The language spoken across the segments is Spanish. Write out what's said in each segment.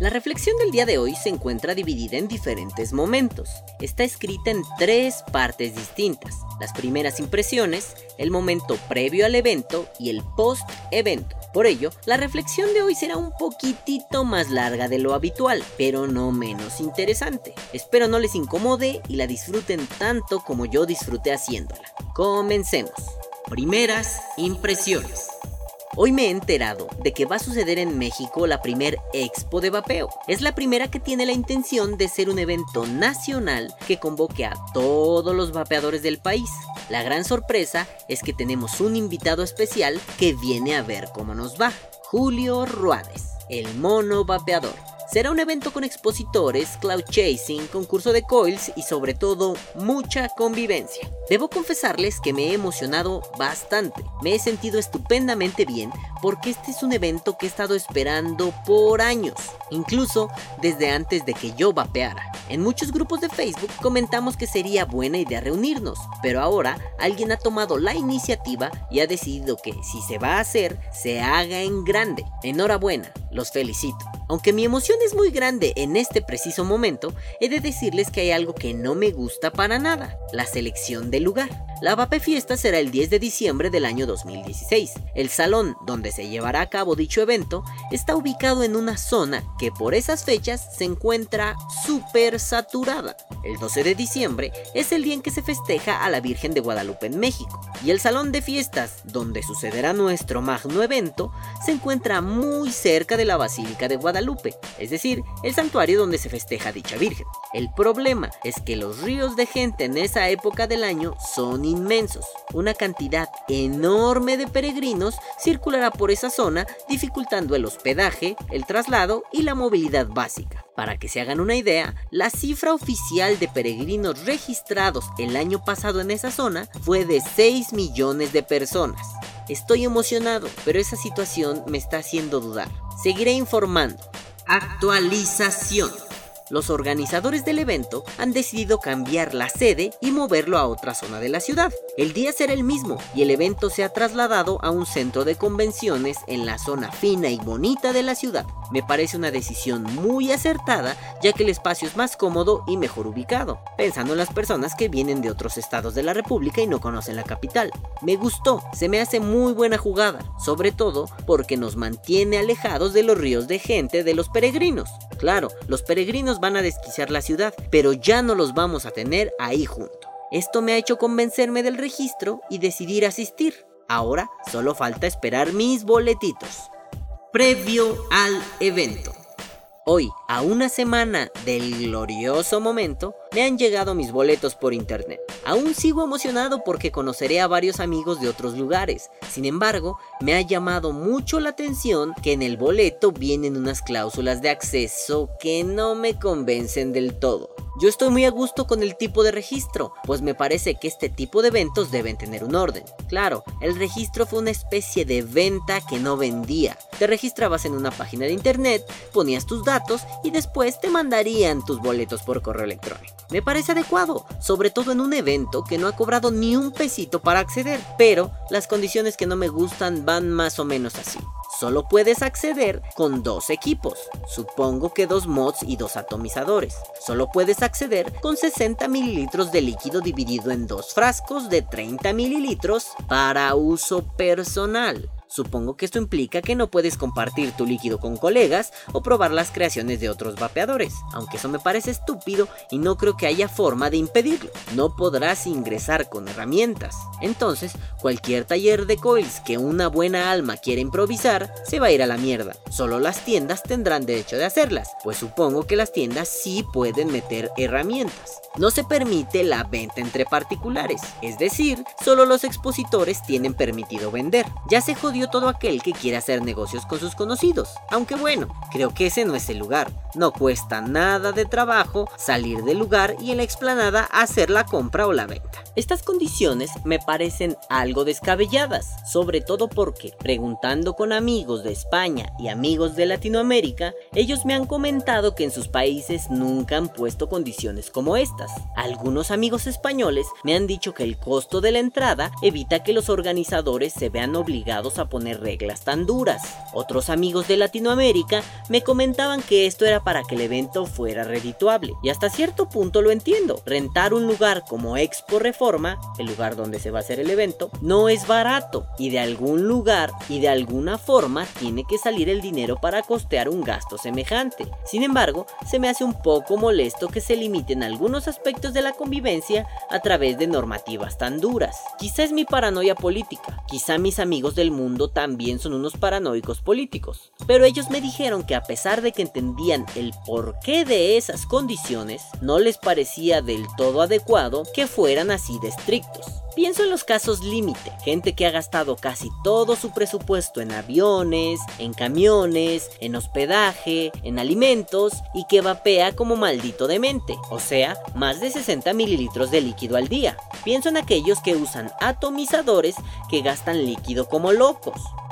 La reflexión del día de hoy se encuentra dividida en diferentes momentos. Está escrita en tres partes distintas. Las primeras impresiones, el momento previo al evento y el post-evento. Por ello, la reflexión de hoy será un poquitito más larga de lo habitual, pero no menos interesante. Espero no les incomode y la disfruten tanto como yo disfruté haciéndola. Comencemos. Primeras impresiones. Hoy me he enterado de que va a suceder en México la primer Expo de Vapeo. Es la primera que tiene la intención de ser un evento nacional que convoque a todos los vapeadores del país. La gran sorpresa es que tenemos un invitado especial que viene a ver cómo nos va. Julio Ruades, el mono vapeador. Será un evento con expositores, cloud chasing, concurso de coils y sobre todo mucha convivencia. Debo confesarles que me he emocionado bastante. Me he sentido estupendamente bien porque este es un evento que he estado esperando por años, incluso desde antes de que yo vapeara. En muchos grupos de Facebook comentamos que sería buena idea reunirnos, pero ahora alguien ha tomado la iniciativa y ha decidido que si se va a hacer, se haga en grande. Enhorabuena, los felicito. Aunque mi emoción es muy grande en este preciso momento, he de decirles que hay algo que no me gusta para nada, la selección del lugar. La Vape Fiesta será el 10 de diciembre del año 2016. El salón donde se llevará a cabo dicho evento está ubicado en una zona que por esas fechas se encuentra súper saturada. El 12 de diciembre es el día en que se festeja a la Virgen de Guadalupe en México. Y el salón de fiestas donde sucederá nuestro magno evento se encuentra muy cerca de la Basílica de Guadalupe, es decir, el santuario donde se festeja dicha Virgen. El problema es que los ríos de gente en esa época del año son inmensos. Una cantidad enorme de peregrinos circulará por esa zona dificultando el hospedaje, el traslado y la movilidad básica. Para que se hagan una idea, la cifra oficial de peregrinos registrados el año pasado en esa zona fue de 6 millones de personas. Estoy emocionado, pero esa situación me está haciendo dudar. Seguiré informando. Actualización los organizadores del evento han decidido cambiar la sede y moverlo a otra zona de la ciudad. El día será el mismo y el evento se ha trasladado a un centro de convenciones en la zona fina y bonita de la ciudad. Me parece una decisión muy acertada ya que el espacio es más cómodo y mejor ubicado, pensando en las personas que vienen de otros estados de la República y no conocen la capital. Me gustó, se me hace muy buena jugada, sobre todo porque nos mantiene alejados de los ríos de gente de los peregrinos. Claro, los peregrinos van a desquiciar la ciudad, pero ya no los vamos a tener ahí junto. Esto me ha hecho convencerme del registro y decidir asistir. Ahora solo falta esperar mis boletitos. Previo al evento. Hoy, a una semana del glorioso momento, me han llegado mis boletos por internet. Aún sigo emocionado porque conoceré a varios amigos de otros lugares. Sin embargo, me ha llamado mucho la atención que en el boleto vienen unas cláusulas de acceso que no me convencen del todo. Yo estoy muy a gusto con el tipo de registro, pues me parece que este tipo de eventos deben tener un orden. Claro, el registro fue una especie de venta que no vendía. Te registrabas en una página de internet, ponías tus datos y después te mandarían tus boletos por correo electrónico. Me parece adecuado, sobre todo en un evento que no ha cobrado ni un pesito para acceder, pero las condiciones que no me gustan van más o menos así solo puedes acceder con dos equipos, supongo que dos mods y dos atomizadores. Solo puedes acceder con 60 mililitros de líquido dividido en dos frascos de 30 mililitros para uso personal. Supongo que esto implica que no puedes compartir tu líquido con colegas o probar las creaciones de otros vapeadores, aunque eso me parece estúpido y no creo que haya forma de impedirlo. No podrás ingresar con herramientas. Entonces, cualquier taller de coils que una buena alma quiera improvisar, se va a ir a la mierda. Solo las tiendas tendrán derecho de hacerlas, pues supongo que las tiendas sí pueden meter herramientas. No se permite la venta entre particulares, es decir, solo los expositores tienen permitido vender. Ya se jodió todo aquel que quiera hacer negocios con sus conocidos. Aunque bueno, creo que ese no es el lugar. No cuesta nada de trabajo salir del lugar y en la explanada hacer la compra o la venta. Estas condiciones me parecen algo descabelladas, sobre todo porque, preguntando con amigos de España y amigos de Latinoamérica, ellos me han comentado que en sus países nunca han puesto condiciones como estas. Algunos amigos españoles me han dicho que el costo de la entrada evita que los organizadores se vean obligados a poner reglas tan duras. Otros amigos de Latinoamérica me comentaban que esto era para que el evento fuera redituable. Y hasta cierto punto lo entiendo. Rentar un lugar como Expo Reforma, el lugar donde se va a hacer el evento, no es barato. Y de algún lugar y de alguna forma tiene que salir el dinero para costear un gasto semejante. Sin embargo, se me hace un poco molesto que se limiten algunos aspectos de la convivencia a través de normativas tan duras. Quizá es mi paranoia política, quizá mis amigos del mundo también son unos paranoicos políticos, pero ellos me dijeron que a pesar de que entendían el porqué de esas condiciones, no les parecía del todo adecuado que fueran así de estrictos. Pienso en los casos límite, gente que ha gastado casi todo su presupuesto en aviones, en camiones, en hospedaje, en alimentos y que vapea como maldito demente, o sea, más de 60 mililitros de líquido al día. Pienso en aquellos que usan atomizadores que gastan líquido como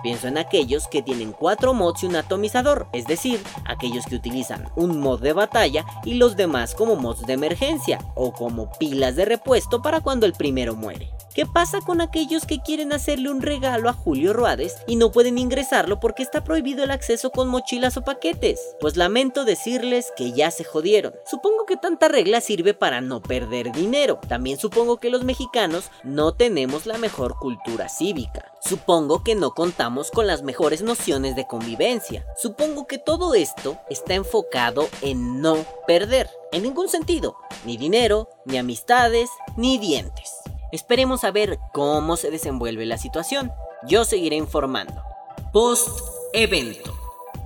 Pienso en aquellos que tienen cuatro mods y un atomizador, es decir, aquellos que utilizan un mod de batalla y los demás como mods de emergencia o como pilas de repuesto para cuando el primero muere. ¿Qué pasa con aquellos que quieren hacerle un regalo a Julio Ruades y no pueden ingresarlo porque está prohibido el acceso con mochilas o paquetes? Pues lamento decirles que ya se jodieron. Supongo que tanta regla sirve para no perder dinero. También supongo que los mexicanos no tenemos la mejor cultura cívica. Supongo que no contamos con las mejores nociones de convivencia. Supongo que todo esto está enfocado en no perder. En ningún sentido. Ni dinero, ni amistades, ni dientes. Esperemos a ver cómo se desenvuelve la situación. Yo seguiré informando. Post evento.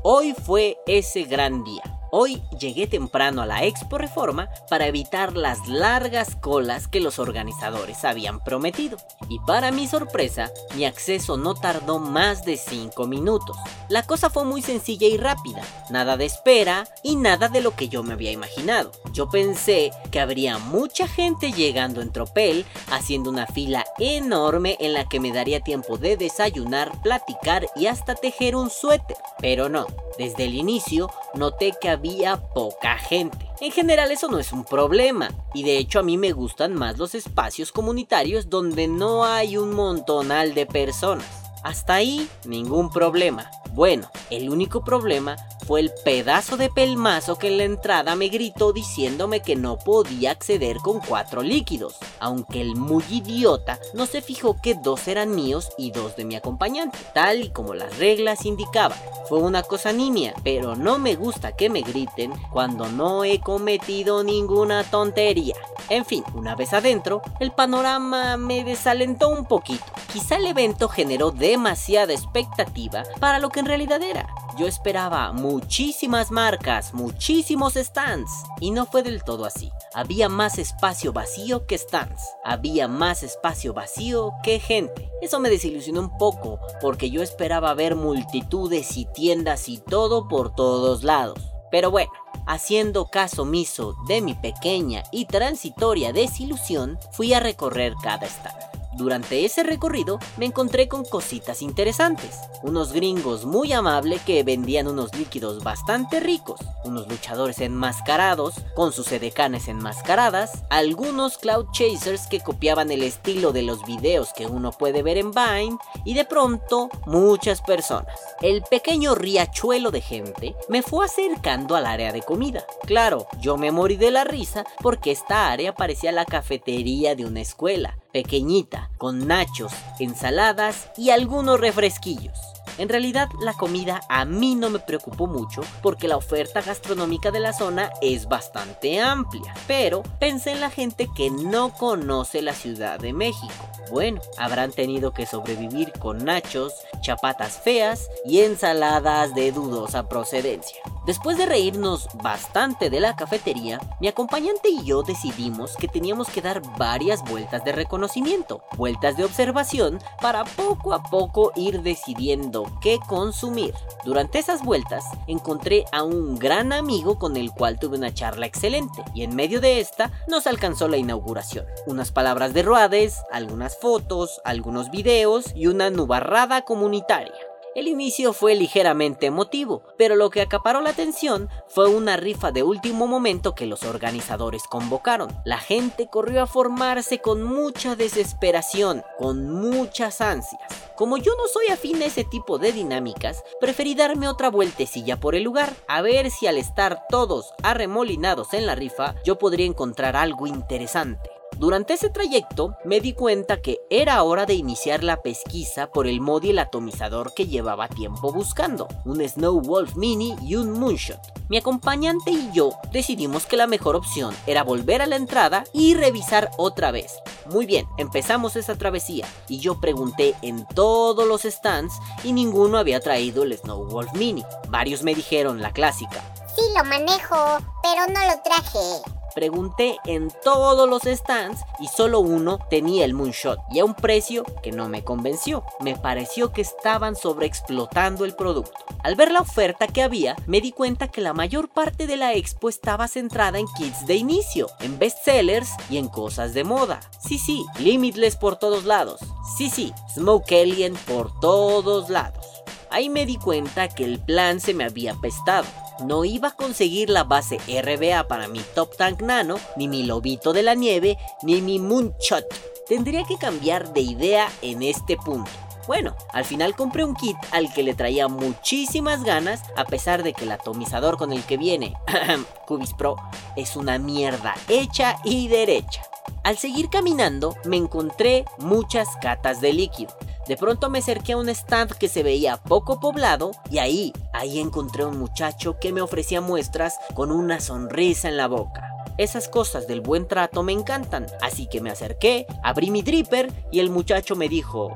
Hoy fue ese gran día. Hoy llegué temprano a la Expo Reforma para evitar las largas colas que los organizadores habían prometido. Y para mi sorpresa, mi acceso no tardó más de 5 minutos. La cosa fue muy sencilla y rápida, nada de espera y nada de lo que yo me había imaginado. Yo pensé que habría mucha gente llegando en tropel, haciendo una fila enorme en la que me daría tiempo de desayunar, platicar y hasta tejer un suéter. Pero no, desde el inicio noté que había poca gente. En general eso no es un problema, y de hecho a mí me gustan más los espacios comunitarios donde no hay un montonal de personas. Hasta ahí, ningún problema. Bueno, el único problema fue el pedazo de pelmazo que en la entrada me gritó diciéndome que no podía acceder con cuatro líquidos, aunque el muy idiota no se fijó que dos eran míos y dos de mi acompañante, tal y como las reglas indicaban. Fue una cosa nimia, pero no me gusta que me griten cuando no he cometido ninguna tontería. En fin, una vez adentro, el panorama me desalentó un poquito. Quizá el evento generó demasiada expectativa para lo que en realidad era. Yo esperaba muchísimas marcas, muchísimos stands, y no fue del todo así. Había más espacio vacío que stands, había más espacio vacío que gente. Eso me desilusionó un poco, porque yo esperaba ver multitudes y tiendas y todo por todos lados. Pero bueno, haciendo caso omiso de mi pequeña y transitoria desilusión, fui a recorrer cada stand. Durante ese recorrido me encontré con cositas interesantes. Unos gringos muy amables que vendían unos líquidos bastante ricos, unos luchadores enmascarados con sus edecanes enmascaradas, algunos cloud chasers que copiaban el estilo de los videos que uno puede ver en Vine y de pronto muchas personas. El pequeño riachuelo de gente me fue acercando al área de comida. Claro, yo me morí de la risa porque esta área parecía la cafetería de una escuela pequeñita, con nachos, ensaladas y algunos refresquillos. En realidad la comida a mí no me preocupó mucho porque la oferta gastronómica de la zona es bastante amplia, pero pensé en la gente que no conoce la Ciudad de México. Bueno, habrán tenido que sobrevivir con nachos, chapatas feas y ensaladas de dudosa procedencia. Después de reírnos bastante de la cafetería, mi acompañante y yo decidimos que teníamos que dar varias vueltas de reconocimiento, vueltas de observación, para poco a poco ir decidiendo qué consumir. Durante esas vueltas encontré a un gran amigo con el cual tuve una charla excelente y en medio de esta nos alcanzó la inauguración. Unas palabras de Ruades, algunas fotos, algunos videos y una nubarrada comunitaria. El inicio fue ligeramente emotivo, pero lo que acaparó la atención fue una rifa de último momento que los organizadores convocaron. La gente corrió a formarse con mucha desesperación, con muchas ansias. Como yo no soy afín a ese tipo de dinámicas, preferí darme otra vueltecilla por el lugar, a ver si al estar todos arremolinados en la rifa, yo podría encontrar algo interesante. Durante ese trayecto me di cuenta que era hora de iniciar la pesquisa por el mod y el atomizador que llevaba tiempo buscando, un Snow Wolf Mini y un Moonshot. Mi acompañante y yo decidimos que la mejor opción era volver a la entrada y revisar otra vez. Muy bien, empezamos esa travesía y yo pregunté en todos los stands y ninguno había traído el Snow Wolf Mini. Varios me dijeron la clásica. Sí lo manejo, pero no lo traje. Pregunté en todos los stands y solo uno tenía el Moonshot y a un precio que no me convenció. Me pareció que estaban sobreexplotando el producto. Al ver la oferta que había, me di cuenta que la mayor parte de la expo estaba centrada en kits de inicio, en bestsellers y en cosas de moda. Sí, sí, Limitless por todos lados. Sí, sí, Smoke Alien por todos lados. Ahí me di cuenta que el plan se me había pestado no iba a conseguir la base RBA para mi Top Tank Nano, ni mi Lobito de la Nieve, ni mi Moonshot. Tendría que cambiar de idea en este punto. Bueno, al final compré un kit al que le traía muchísimas ganas, a pesar de que el atomizador con el que viene, Cubis Pro, es una mierda hecha y derecha. Al seguir caminando, me encontré muchas catas de líquido. De pronto me acerqué a un stand que se veía poco poblado y ahí, ahí encontré un muchacho que me ofrecía muestras con una sonrisa en la boca. Esas cosas del buen trato me encantan, así que me acerqué, abrí mi dripper y el muchacho me dijo,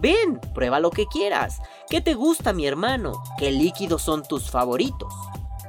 Ven, prueba lo que quieras. ¿Qué te gusta, mi hermano? ¿Qué líquidos son tus favoritos?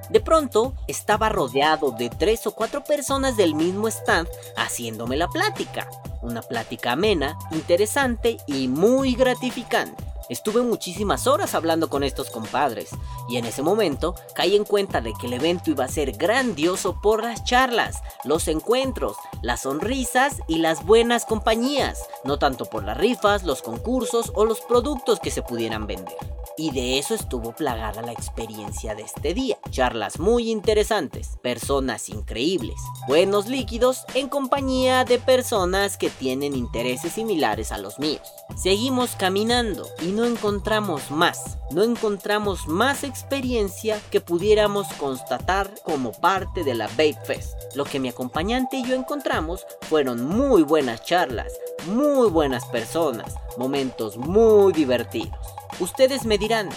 De pronto, estaba rodeado de tres o cuatro personas del mismo stand haciéndome la plática. Una plática amena, interesante y muy gratificante. Estuve muchísimas horas hablando con estos compadres y en ese momento caí en cuenta de que el evento iba a ser grandioso por las charlas, los encuentros, las sonrisas y las buenas compañías, no tanto por las rifas, los concursos o los productos que se pudieran vender. Y de eso estuvo plagada la experiencia de este día. Charlas muy interesantes, personas increíbles, buenos líquidos en compañía de personas que tienen intereses similares a los míos. Seguimos caminando y no encontramos más, no encontramos más experiencia que pudiéramos constatar como parte de la Babe Fest. Lo que mi acompañante y yo encontramos fueron muy buenas charlas, muy buenas personas, momentos muy divertidos. Ustedes me dirán,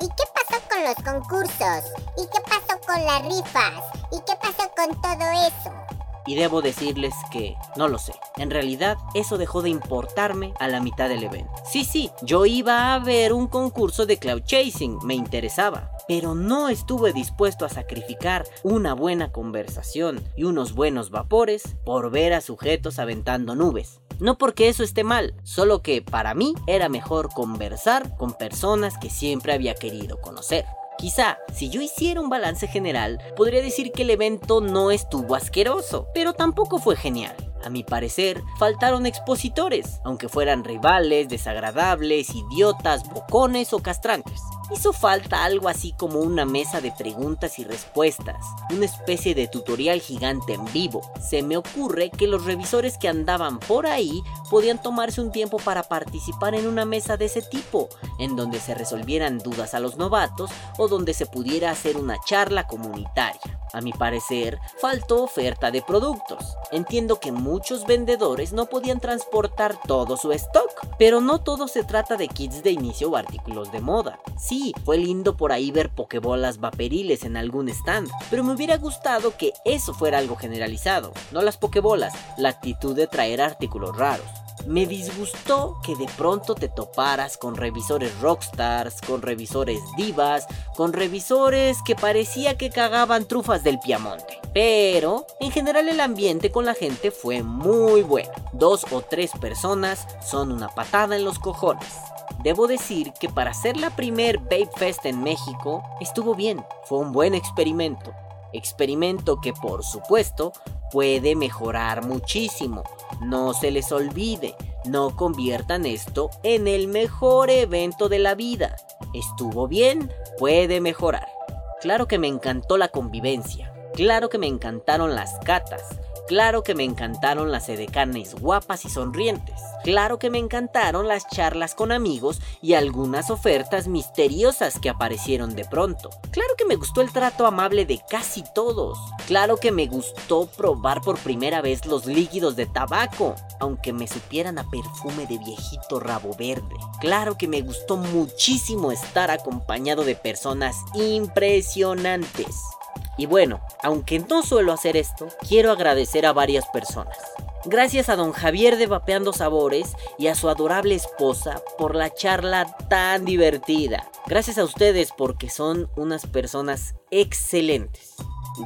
¿y qué pasó con los concursos? ¿Y qué pasó con las rifas? ¿Y qué pasó con todo eso? Y debo decirles que no lo sé. En realidad, eso dejó de importarme a la mitad del evento. Sí, sí, yo iba a ver un concurso de cloud chasing, me interesaba. Pero no estuve dispuesto a sacrificar una buena conversación y unos buenos vapores por ver a sujetos aventando nubes. No porque eso esté mal, solo que para mí era mejor conversar con personas que siempre había querido conocer. Quizá, si yo hiciera un balance general, podría decir que el evento no estuvo asqueroso, pero tampoco fue genial. A mi parecer, faltaron expositores, aunque fueran rivales, desagradables, idiotas, bocones o castrantes. Hizo falta algo así como una mesa de preguntas y respuestas, una especie de tutorial gigante en vivo. Se me ocurre que los revisores que andaban por ahí podían tomarse un tiempo para participar en una mesa de ese tipo, en donde se resolvieran dudas a los novatos o donde se pudiera hacer una charla comunitaria. A mi parecer, faltó oferta de productos. Entiendo que muchos vendedores no podían transportar todo su stock, pero no todo se trata de kits de inicio o artículos de moda. Sí, fue lindo por ahí ver pokebolas vaporiles en algún stand, pero me hubiera gustado que eso fuera algo generalizado, no las pokebolas, la actitud de traer artículos raros. Me disgustó que de pronto te toparas con revisores rockstars, con revisores divas, con revisores que parecía que cagaban trufas del Piamonte. Pero, en general el ambiente con la gente fue muy bueno. Dos o tres personas son una patada en los cojones. Debo decir que para ser la primer Babe Fest en México, estuvo bien, fue un buen experimento. Experimento que por supuesto puede mejorar muchísimo. No se les olvide, no conviertan esto en el mejor evento de la vida. Estuvo bien, puede mejorar. Claro que me encantó la convivencia. Claro que me encantaron las catas. Claro que me encantaron las edecanes guapas y sonrientes. Claro que me encantaron las charlas con amigos y algunas ofertas misteriosas que aparecieron de pronto. Claro que me gustó el trato amable de casi todos. Claro que me gustó probar por primera vez los líquidos de tabaco, aunque me supieran a perfume de viejito rabo verde. Claro que me gustó muchísimo estar acompañado de personas impresionantes. Y bueno, aunque no suelo hacer esto, quiero agradecer a varias personas. Gracias a don Javier de Vapeando Sabores y a su adorable esposa por la charla tan divertida. Gracias a ustedes porque son unas personas excelentes.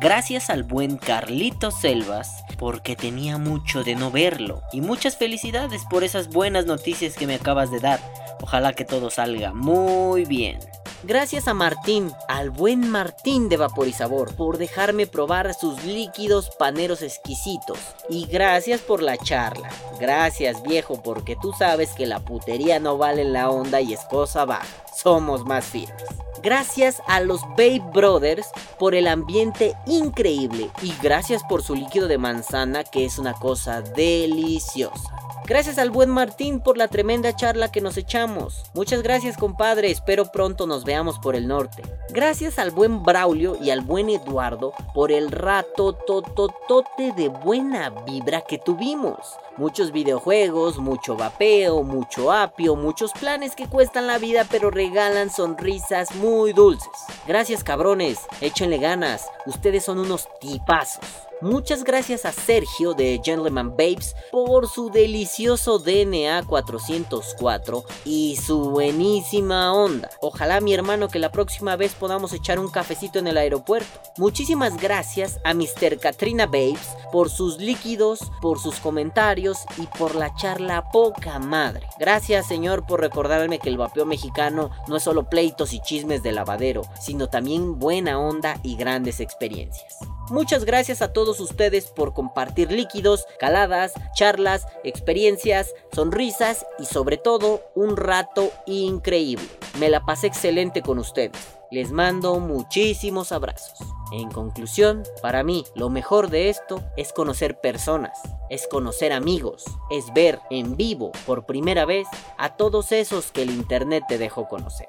Gracias al buen Carlito Selvas porque tenía mucho de no verlo. Y muchas felicidades por esas buenas noticias que me acabas de dar. Ojalá que todo salga muy bien. Gracias a Martín, al buen Martín de Vaporizabor, por dejarme probar sus líquidos paneros exquisitos. Y gracias por la charla. Gracias viejo, porque tú sabes que la putería no vale la onda y es cosa baja. Somos más firmes. Gracias a los Babe Brothers por el ambiente increíble y gracias por su líquido de manzana que es una cosa deliciosa. Gracias al buen Martín por la tremenda charla que nos echamos. Muchas gracias compadre, espero pronto nos veamos por el norte. Gracias al buen Braulio y al buen Eduardo por el rato tototote de buena vibra que tuvimos. Muchos videojuegos, mucho vapeo, mucho apio, muchos planes que cuestan la vida pero regalan sonrisas muy dulces. Gracias cabrones, échenle ganas, ustedes son unos tipazos. Muchas gracias a Sergio de Gentleman Babes por su delicioso DNA 404 y su buenísima onda. Ojalá mi hermano que la próxima vez podamos echar un cafecito en el aeropuerto. Muchísimas gracias a Mr. Katrina Babes por sus líquidos, por sus comentarios y por la charla poca madre. Gracias señor por recordarme que el vapeo mexicano no es solo pleitos y chismes de lavadero, sino también buena onda y grandes experiencias. Muchas gracias a todos ustedes por compartir líquidos, caladas, charlas, experiencias, sonrisas y sobre todo un rato increíble. Me la pasé excelente con ustedes. Les mando muchísimos abrazos. En conclusión, para mí lo mejor de esto es conocer personas, es conocer amigos, es ver en vivo por primera vez a todos esos que el Internet te dejó conocer.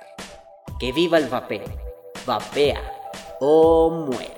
Que viva el vapeo. Vapea o muere.